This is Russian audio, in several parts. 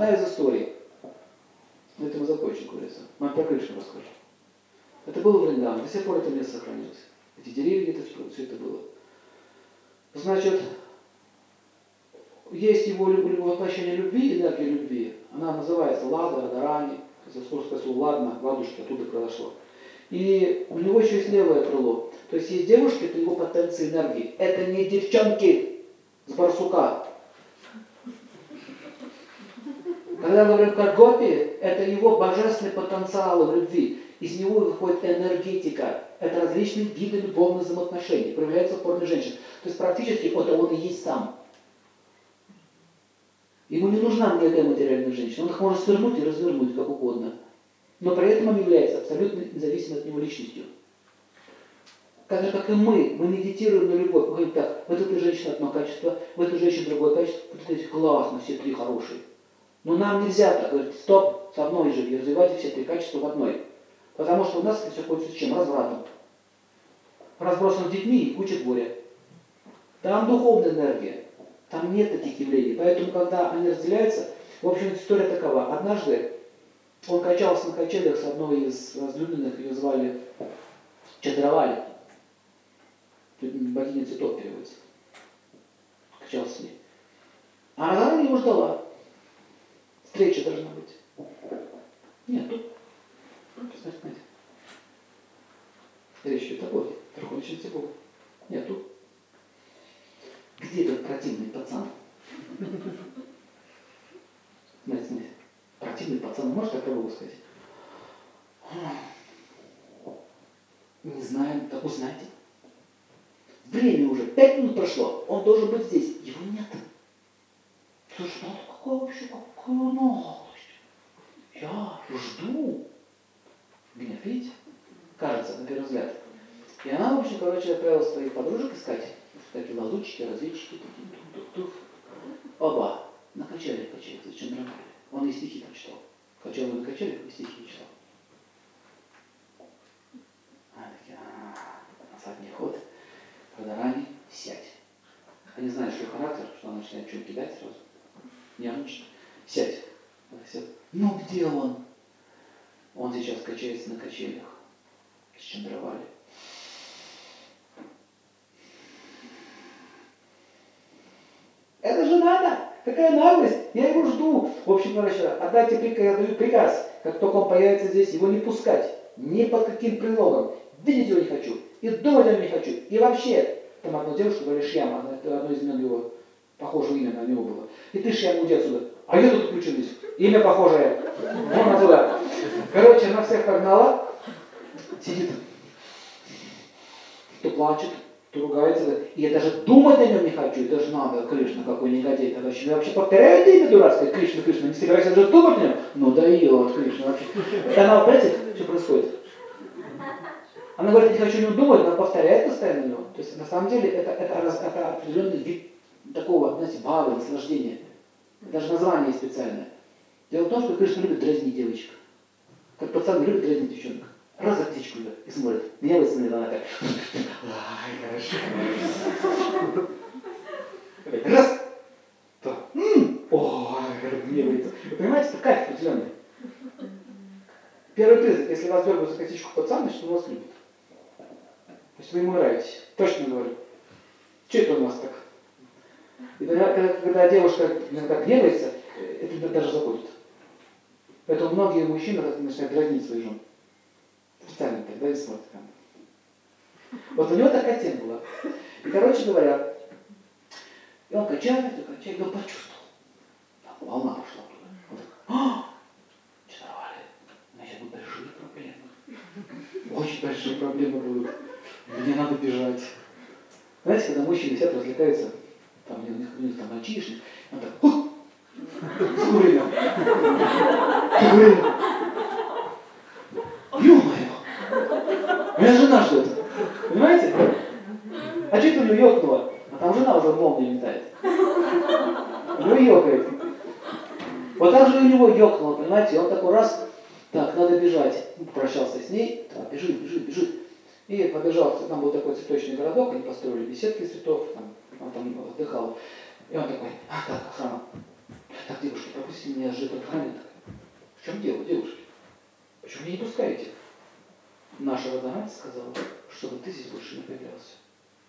Одна из историй. На этом закончим, говорится. Мы про Кришну расскажу. Это было в Вриндаване. До сих пор это место сохранилось. Эти деревья, это все это было. Значит, есть его воплощение любви, энергия любви. Она называется Лада, Радарани. Сколько слово ладно, ладушки оттуда произошло. И у него еще есть левое крыло. То есть есть девушки, это его потенция энергии. Это не девчонки с барсука. Когда говорим как гопи, это его божественный потенциал в любви. Из него выходит энергетика. Это различные виды любовных взаимоотношений. Проявляется в форме женщин. То есть практически это он и есть сам. Ему не нужна некая материальная женщина. Он их может свернуть и развернуть как угодно. Но при этом он является абсолютно независимой от него личностью. Так же, как и мы, мы медитируем на любовь. Мы говорим так, вот эта женщина одно качество, в этой женщине другое качество. Вот эти классно, все три хорошие. Но нам нельзя так говорить, стоп, с одной же, и развивайте все три качества в одной. Потому что у нас это все с чем? Развратом. Разбросом с детьми и куча горя. Там духовная энергия. Там нет таких явлений. Поэтому, когда они разделяются, в общем, история такова. Однажды он качался на качелях с одной из возлюбленных, ее звали Чадравали. Богиня цветов переводится. Качался с ней. А Радхарани его ждала. Встреча должна быть. Нет, тут. Смотрите. Речь идет о Боге. Верховничности Бога. Нет, тут. Где этот противный пацан? Смотрите, смотрите. Противный пацан, может так Богу сказать? Не знаем, так узнайте. Время уже, пять минут прошло, он должен быть здесь. Его нет. Слушай, ну какое вообще, какая новость? Я жду. Гнев, видите? Кажется, на первый взгляд. И она, в общем, короче, отправила своих подружек искать. Лазутчики, разведчики, тух-тух-тух. Оба накачали качели, зачем нравились. Он и стихи прочитал. Качал на качелях и стихи читал. А, такие, а, на задний ход, ранее сядь. Они знают, что характер, что она начинает что-то кидать сразу. Нервничает. Сядь. Сядь. Ну где он? Он сейчас качается на качелях. С Чандравали. Это же надо! Какая наглость! Я его жду. В общем, короче, отдайте приказ, я даю приказ, как только он появится здесь, его не пускать. Ни под каким предлогом. Видеть его не хочу. И думать о нем не хочу. И вообще, там одна девушка, говорит, Шьяма, одно из имен его, похожее имя на него было. И ты, Шьяма, уйди отсюда. А я тут включились. Имя похожее. Вон отсюда. Короче, она всех погнала. Сидит. То плачет, ругается. И я даже думать о нем не хочу. Это же надо, Кришна, какой негодяй. Это вообще, вообще повторяю это имя дурацкое, Кришна, Кришна. Не собираюсь даже думать о нем. Ну дает Кришна вообще. И она, понимаете, что происходит? Она говорит, я не хочу о нем думать, но повторяет постоянно него. То есть на самом деле это, это, это определенный вид такого, знаете, бавы, наслаждения. Даже название специальное. Дело в том, что Кришна любит дразнить девочек. Как пацан любит дразнить девчонок. Раз за птичку идет и смотрит. Меня высмотрела она так. Ай, хорошо. Раз. То. Ой, гневается. Понимаете, это кайф определенный. Первый признак, если вас дергают за косичку пацан, значит он вас любит. То есть вы ему нравитесь. Точно говорю. Что это у вас так? И когда, когда, когда девушка иногда гневается, это даже заходит. Поэтому многие мужчины начинают дразнить свою жену. Там. Вот у него такая тема была. И, короче говоря, и он качает, и качает, и он почувствовал. Так, волна пошла туда. Он так, а, чаровали, значит, будут большие проблемы. Очень большие проблемы будут. Мне надо бежать. Знаете, когда мужчины сидят, развлекаются, там у них, у них там мальчишник, он так, Хух! Курина. Курина. Ё-моё! У меня жена ждет. Понимаете? А что это у него ёкнуло? А в молнии летает. У него ёкает. Вот так же у него ёкнуло, понимаете? Он такой раз, так, надо бежать. Попрощался с ней, так, бежит, бежит, бежит. И побежал, там был такой цветочный городок, они построили беседки из цветов, там, он там отдыхал. И он такой, а, так, охрана, Так, девушка, пропустите меня же охранник. В чем дело, девушки? Почему меня не пускаете? Наша водомать сказала, чтобы ты здесь больше не появлялся.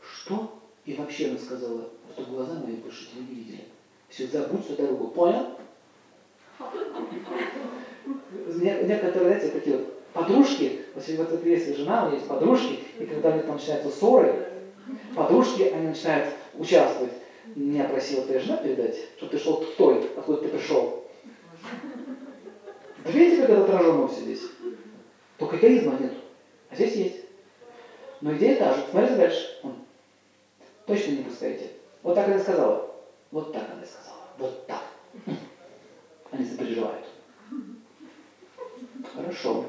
Что? И вообще она сказала, что глаза мои больше тебя не видели. Все, забудь всю дорогу. Понял? Некоторые, знаете, такие вот подружки, вот если жена, у есть подружки, и когда у них там начинаются ссоры, подружки, они начинают участвовать. Меня просила твоя жена передать, чтобы ты шел к той, откуда ты пришел. Да видите, как это отражено все здесь? Только эгоизма нет. А здесь есть. Но идея та же. Смотрите дальше. Точно не пускайте. Вот так она сказала. Вот так она сказала. Вот так. Они запереживают. Хорошо.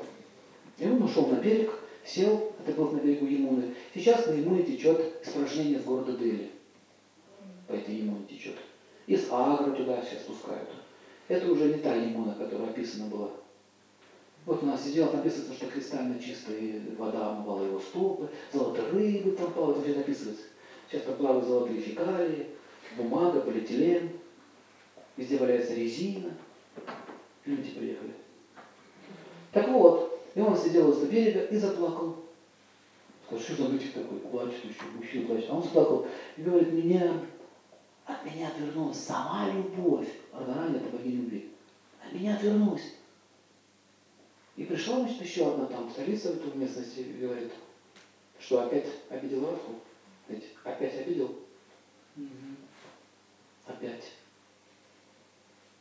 И он ушел на берег, сел, это был на берегу Емуны. Сейчас на Емуне течет испражнение с города Дели. По этой Емуне течет. Из Агры туда все спускают. Это уже не та Емуна, которая описана была. Вот у нас сидел, написано, что кристально чистая вода омывала его стопы, золотые рыбы там плавают, все написывается. Сейчас плавают золотые фекалии, бумага, полиэтилен, везде валяется резина. Люди приехали. Так вот, и он сидел возле берега и заплакал. Сказал, что за мальчик такой, плачет еще, мужчина плачет. А он заплакал и говорит, меня, от меня отвернулась сама любовь. Радharani это богиня любви. От меня отвернулась. И пришла, значит, еще одна там царица в эту местности и говорит, что опять обидел Радху. Ведь опять обидел. Угу. Опять.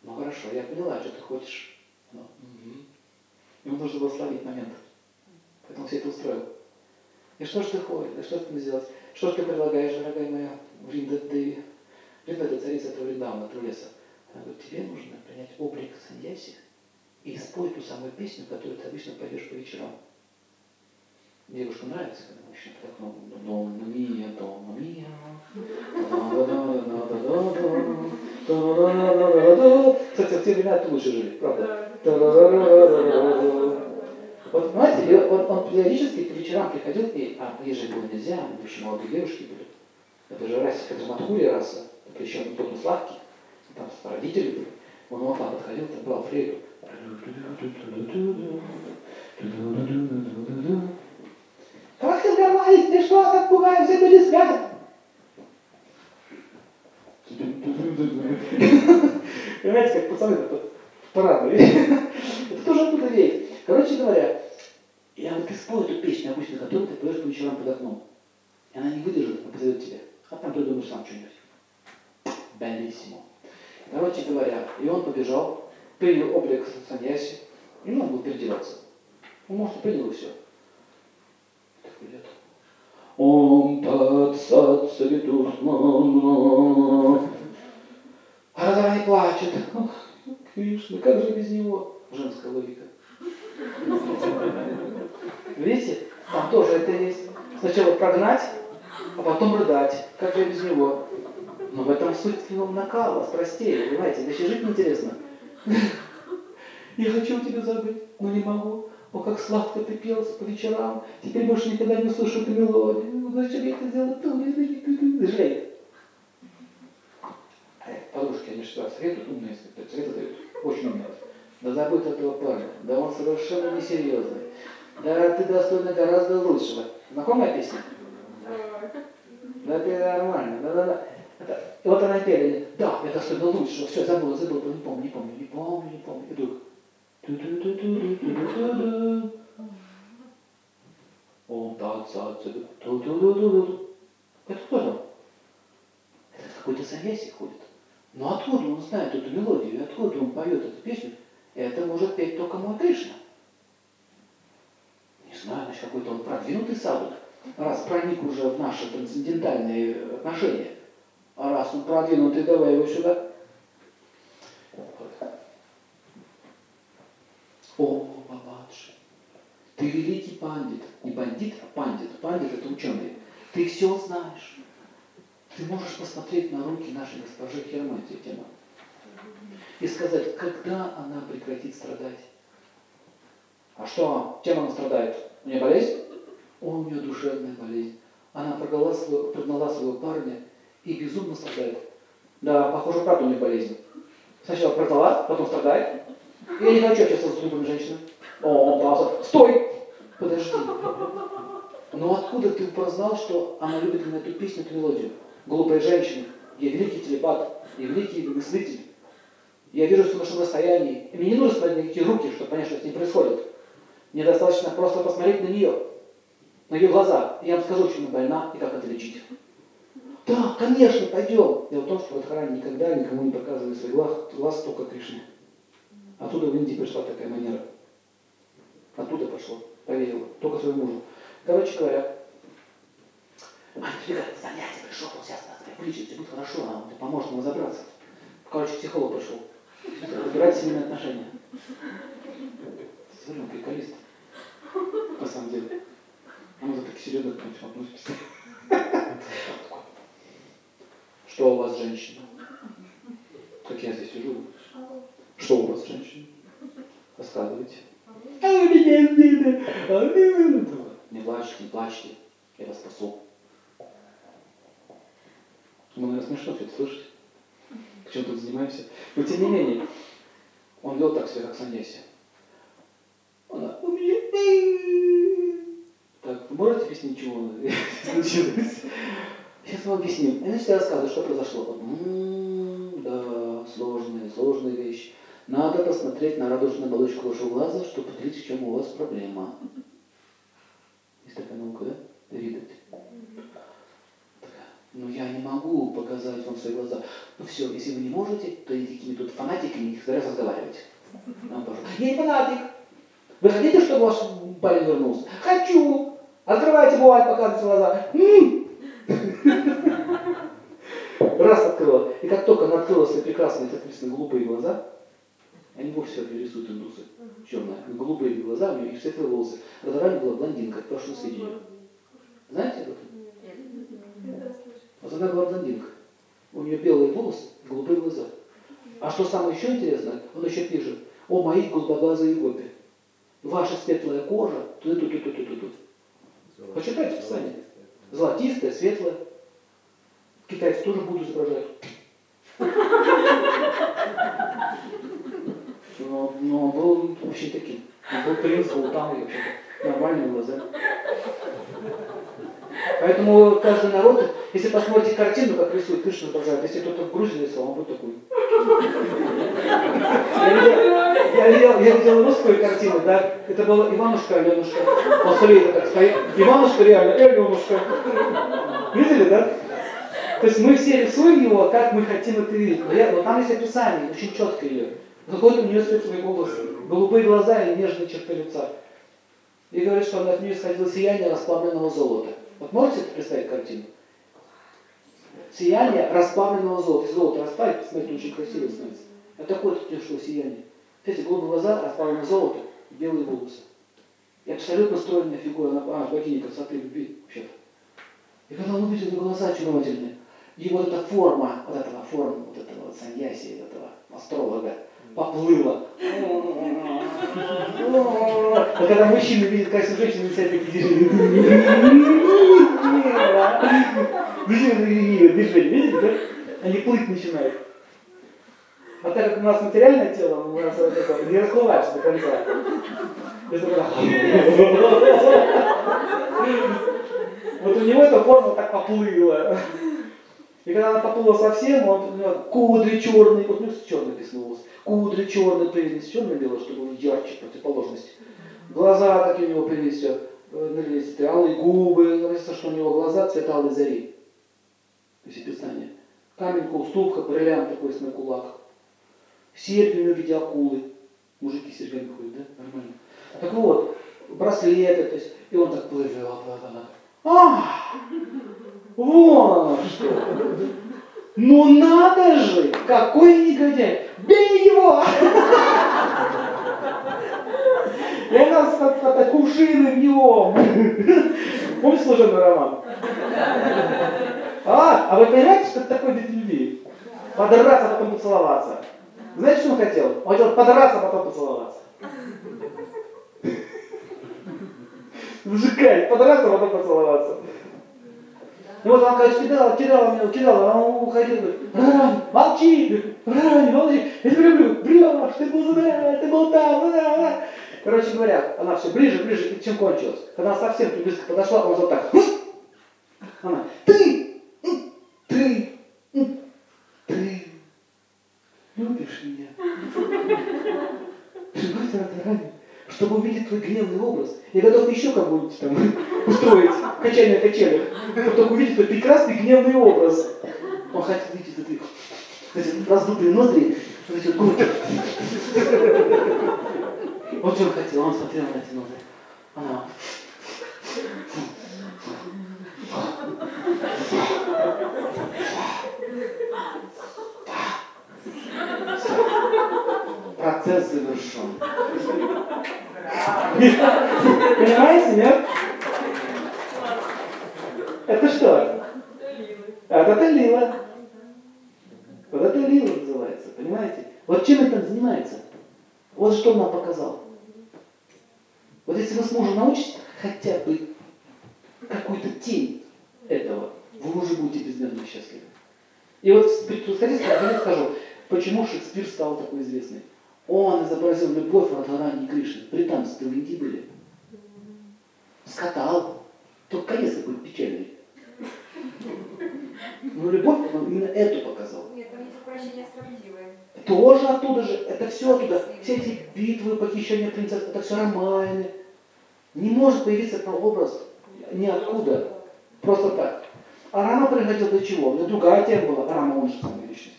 Ну хорошо, я поняла, что ты хочешь. Ну, угу. Ему нужно было словить момент. Поэтому все это устроил. И что ж ты хочешь? Да что ты сделать? Что ж ты предлагаешь, дорогая моя Вринда Деви? Вринда это царица Тавриндауна, этого леса. Она говорит, тебе нужно принять облик саньяси и спой ту самую песню, которую ты обычно поешь по вечерам. Девушка нравится, когда мужчина так, ну, дом, ну, мия, дом, ну, мия. Кстати, в те времена это лучше жили, правда? Вот, понимаете, он, он периодически по вечерам приходил, и, а приезжать было нельзя, в общем, молодые девушки были. Это же расика, это Матхури раса, причем только сладкий, там родители были. Он вот так подходил, там брал флейту. Пугаешь, все люди спят? Понимаете, как пацаны парадные. Это тоже оттуда веет. Короче говоря, я вот ты спал эту песню обычно, которую ты поешь по вечерам под окном. И она не выдержит, а позовет тебя. А там ты думаешь сам что-нибудь. Белиссимо. Короче говоря, и он побежал, принял облик саньяси, и он был переодеваться. Он, может, принял и все. Такой лет. Ом тат сат савитурмана. А Радхарани плачет. Ох, Кришна, как же без него? Женская логика. Видите? Там тоже это есть. Сначала прогнать, а потом рыдать. Как же без него? Но в этом суть фильма накала, страстей, понимаете? Иначе жить неинтересно. Я хочу тебя забыть, но не могу. О, как сладко ты пел по вечерам. Теперь больше никогда не услышу эту мелодию. Ну, зачем я это сделал? Жалеет. Подружки, они что, советуют, умные советы дают. Очень умные. Да забудь этого парня. Да он совершенно несерьезный. Да ты достойна гораздо лучшего. Знакомая песня? Да ты нормально. Да, да, да. Это, и вот она пели, да, я достойна лучшего. Все, забыл, забыл, не помню, не помню, не помню, не помню. И вдруг. Так, Это там? Это какой-то завесик ходит. Но откуда он знает эту мелодию, откуда он поет эту песню? Это может петь только мой Кришна. Не знаю, значит, какой-то он продвинутый садук, раз проник уже в наши трансцендентальные отношения. А раз он продвинутый, давай его сюда. О, Бабаджи, ты великий пандит. Не бандит, а пандит. Пандит это ученый. Ты все знаешь. Ты можешь посмотреть на руки нашей госпожи Хермати тема и сказать, когда она прекратит страдать. А что, чем она страдает? У нее болезнь? О, у нее душевная болезнь. Она прогнала своего, прогнала своего парня и безумно страдает. Да, похоже, правда у нее болезнь. Сначала продала, потом страдает. Я не хочу общаться с другими женщинами. О, пауза. Стой! Подожди. Но откуда ты узнал, что она любит именно эту песню, эту мелодию? Глупая женщина. Я великий телепат. Я великий мыслитель. Я вижу в вашем расстоянии. И мне не нужно смотреть на какие руки, чтобы понять, что с ней происходит. Мне достаточно просто посмотреть на нее, на ее глаза. И я вам скажу, чем она больна и как это лечить. Да, конечно, пойдем. Дело в том, что в Радхарани никогда никому не показывает свой глаз, глаз только Кришне. Оттуда в Индии пришла такая манера. Пошло, поверила, только своему мужу. Короче говоря, Аня, ребят, занятие пришел, он сейчас нас вылечит, все будет хорошо, а он поможет нам разобраться. Короче, психолог пришел. Разбирать семейные отношения. Смотри, он приколист. На самом деле. А мы так серьезно к этому относимся. Что у вас, женщина? Как я здесь сижу? Что у вас, женщина? Рассказывайте. Не плачьте, не плачьте. Я вас спасу. Ну, наверное, смешно все это слышать. Чем тут занимаемся. Но тем не менее, он вел так себя, как саньяси. Она, у меня... Так, вы можете объяснить, чего случилось? Сейчас вам объясним. И значит, я рассказываю, что произошло. М-м, да, сложная, сложная вещь. Надо посмотреть на радужную оболочку вашего глаза, чтобы определить, в чем у вас проблема. Есть такая наука, да? Видать. Ну я не могу показать вам свои глаза. Ну все, если вы не можете, то идите тут фанатиками, их стараюсь разговаривать. Нам Я не фанатик. Вы хотите, чтобы ваш парень вернулся? Хочу. Открывайте бывает, показывайте глаза. Раз открыла. И как только она открыла свои прекрасные, соответственно, глупые глаза, они вовсе рисуют индусы. Черные. Голубые глаза, у нее и светлые волосы. Разорали была блондинка, прошлое сведения. Знаете об этом? Вот она была блондинка. У нее белые волосы, голубые глаза. А что самое еще интересное, он еще пишет, о мои голубоглазые гопи, ваша светлая кожа, тут тут тут тут тут тут Почитайте Писание. Золотистая, светлая. Китайцы тоже будут изображать. Но, но он был вообще таким. Он был принц, был там и вообще-то нормальные глаза. Поэтому каждый народ, если посмотрите картину, как рисует Кришна изображает, если кто-то в Грузии рисовал, он будет такой. Я видел, я видел, русскую картину, да, это было Иванушка, Аленушка. Посмотри, это так стоит. Иванушка реально, Аленушка. Видели, да? То есть мы все рисуем его, как мы хотим это видеть. Но, но там есть описание, очень четко ее. Какой-то у нее светлый голос, голубые глаза и нежные черты лица. И говорит, что от нее исходило сияние расплавленного золота. Вот можете себе представить картину? Сияние расплавленного золота. Если золото расплавить, посмотрите, очень красиво становится. А такое пришло сияние. Эти голубые глаза, расплавленное золото, белые волосы. И абсолютно стройная фигура, она а, богиня красоты любви вообще-то. И когда он увидел ее глаза очаровательные, и вот эта форма, вот этого форма, вот этого вот саньяси, этого астролога, поплыла. А когда мужчина видит красивую женщину, себя такие движения. Движения, видите, да? Они плыть начинают. А так как у нас материальное тело, у нас вот не расплываешься до конца. Вот у него эта форма так поплыла. И когда она поплыла совсем, он, у него кудри черные, вот у него черный волос, кудри черные появились, черно-белое, чтобы было ярче, противоположность. Глаза такие у него появились, все, э, налились, алые губы, говорится, что у него глаза цвета алой зари. То есть описание. Каменка, уступка, бриллиант такой на кулак. Серьги у виде акулы. Мужики с серьгами ходят, да? Нормально. Так вот, браслеты, то есть, и он так плывет, вот, вот. А, вон что. Ну надо же, какой негодяй. Бей его! И она с кувшины в него. Помните служебный роман? А, а вы понимаете, что это такое вид любви? Подраться, а потом поцеловаться. Знаете, что он хотел? Он хотел подраться, а потом поцеловаться. Зажигать, подраться, а потом поцеловаться. И вот она, кидала, кидала меня, кидала, а он уходил, говорит, молчи, Раня, молодец, я тебя люблю, брешь, ты был, да, ты был там, да, да. Короче говоря, она все ближе, ближе, и чем кончилось. Когда она совсем близко подошла, он вот так. Она, ты, ты, ты любишь меня. Ради ради, чтобы увидеть твой гневный образ. Я готов еще кого-нибудь там устроить качание качелях, чтобы увидеть твой прекрасный гневный образ. Он хотел видеть эти, эти раздутые ноздри, вот эти губы. Вот что он хотел, он смотрел на эти ноздри. Она Процесс завершен. Понимаете, нет? Это что? Это это лила. Вот это лила называется, понимаете? Вот чем это занимается? Вот что он нам показал. Вот если вы сможете научиться хотя бы какую-то тень этого, вы уже будете безмерно счастливы. И вот сходите, я скажу, почему Шекспир стал такой известный. Он изобразил любовь Радхарани Кришны. Британцы-то были. Скатал. Только конец такой печальный. Но любовь он именно эту показал. Нет, там есть упрощение строптивое. Тоже оттуда же. Это все оттуда. Все эти битвы, похищения принцесс, это все романы. Не может появиться прообраз ниоткуда. Просто так. А Рама приходил для чего? Для другая тема была. Рама, он же самая личность.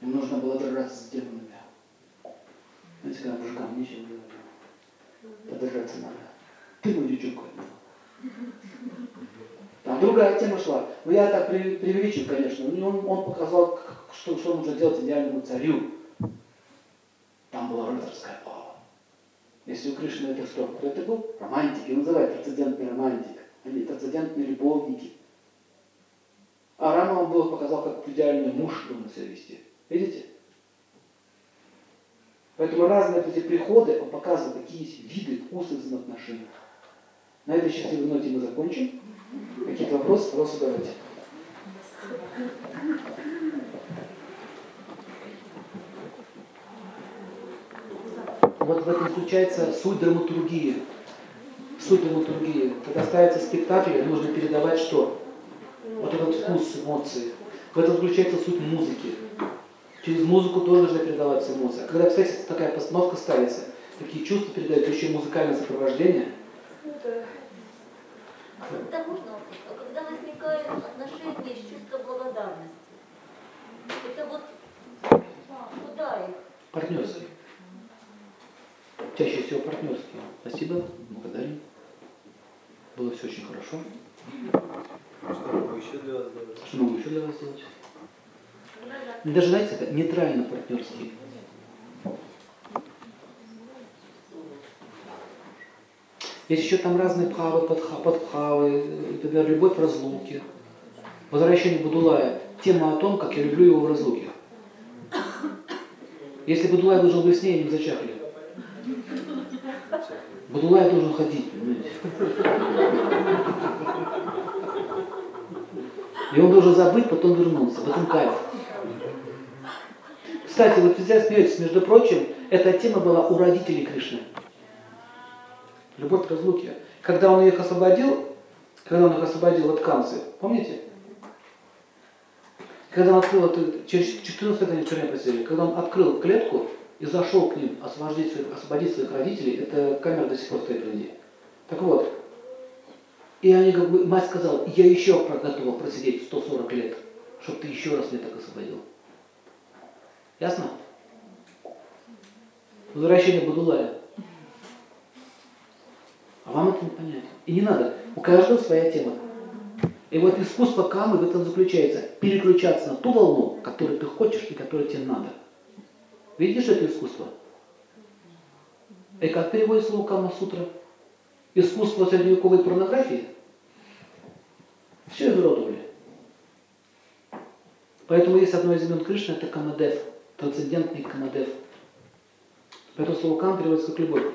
Ему нужно было драться с демонами. Знаете, когда мужикам нечем делать, подержаться надо. Ты мой дючок. Другая тема шла. Ну я так преувеличил, конечно. Он, он показал, что, что нужно делать идеальному царю. Там была рыцарская пала. Если у Кришны это что? Это был? Романтики. Называют трансцендентный романтик. Они трансцендентные любовники. А Рама он был показал, как идеальный муж должен себя вести. Видите? Поэтому разные эти приходы, он показывает, какие есть виды, вкусы взаимоотношений. На этой счастливой ноте мы закончим. Какие-то вопросы? Вопросы давайте. Вот в этом заключается суть драматургии. Суть драматургии. Когда ставится спектакль, нужно передавать что? Вот этот вкус, эмоции. В этом заключается суть музыки. Через музыку тоже должна передаваться эмоция. Когда, кстати, такая постановка ставится, такие чувства передают еще музыкальное сопровождение. А когда можно вопрос? А когда возникают отношения с чувством благодарности? Это вот куда их? Партнерские. Чаще всего партнерские. Спасибо, благодарим. Было все очень хорошо. Что могу еще для вас сделать? Что могу еще для вас сделать? Даже, знаете, это нейтрально партнерские. Есть еще там разные пхавы, подха, подпхавы, например, любовь в разлуке. Возвращение Будулая. Тема о том, как я люблю его в разлуке. Если Будулай должен быть с ней, бы зачахли. Будулай должен ходить, понимаете? И он должен забыть, потом вернуться. В этом кайф. Кстати, вот везде смеетесь, между прочим, эта тема была у родителей Кришны. Любовь к разлуке. Когда он их освободил, когда он их освободил от Канцы, помните? Когда он открыл, это, через 14 лет они в тюрьме когда он открыл клетку и зашел к ним освободить своих, освободить своих родителей, эта камера до сих пор стоит в Индии. Так вот, и они как бы, мать сказала, я еще готова просидеть 140 лет, чтобы ты еще раз меня так освободил. Ясно? Возвращение Будулая. А вам это не понять. И не надо. У каждого своя тема. И вот искусство камы в этом заключается. Переключаться на ту волну, которую ты хочешь и которую тебе надо. Видишь это искусство? И как переводит слово Кама Сутра? Искусство средневековой порнографии? Все изуродовали. Поэтому есть одно из имен Кришны, это Камадев, трансцендентный Камадев. Поэтому слово Кам переводится как любовь.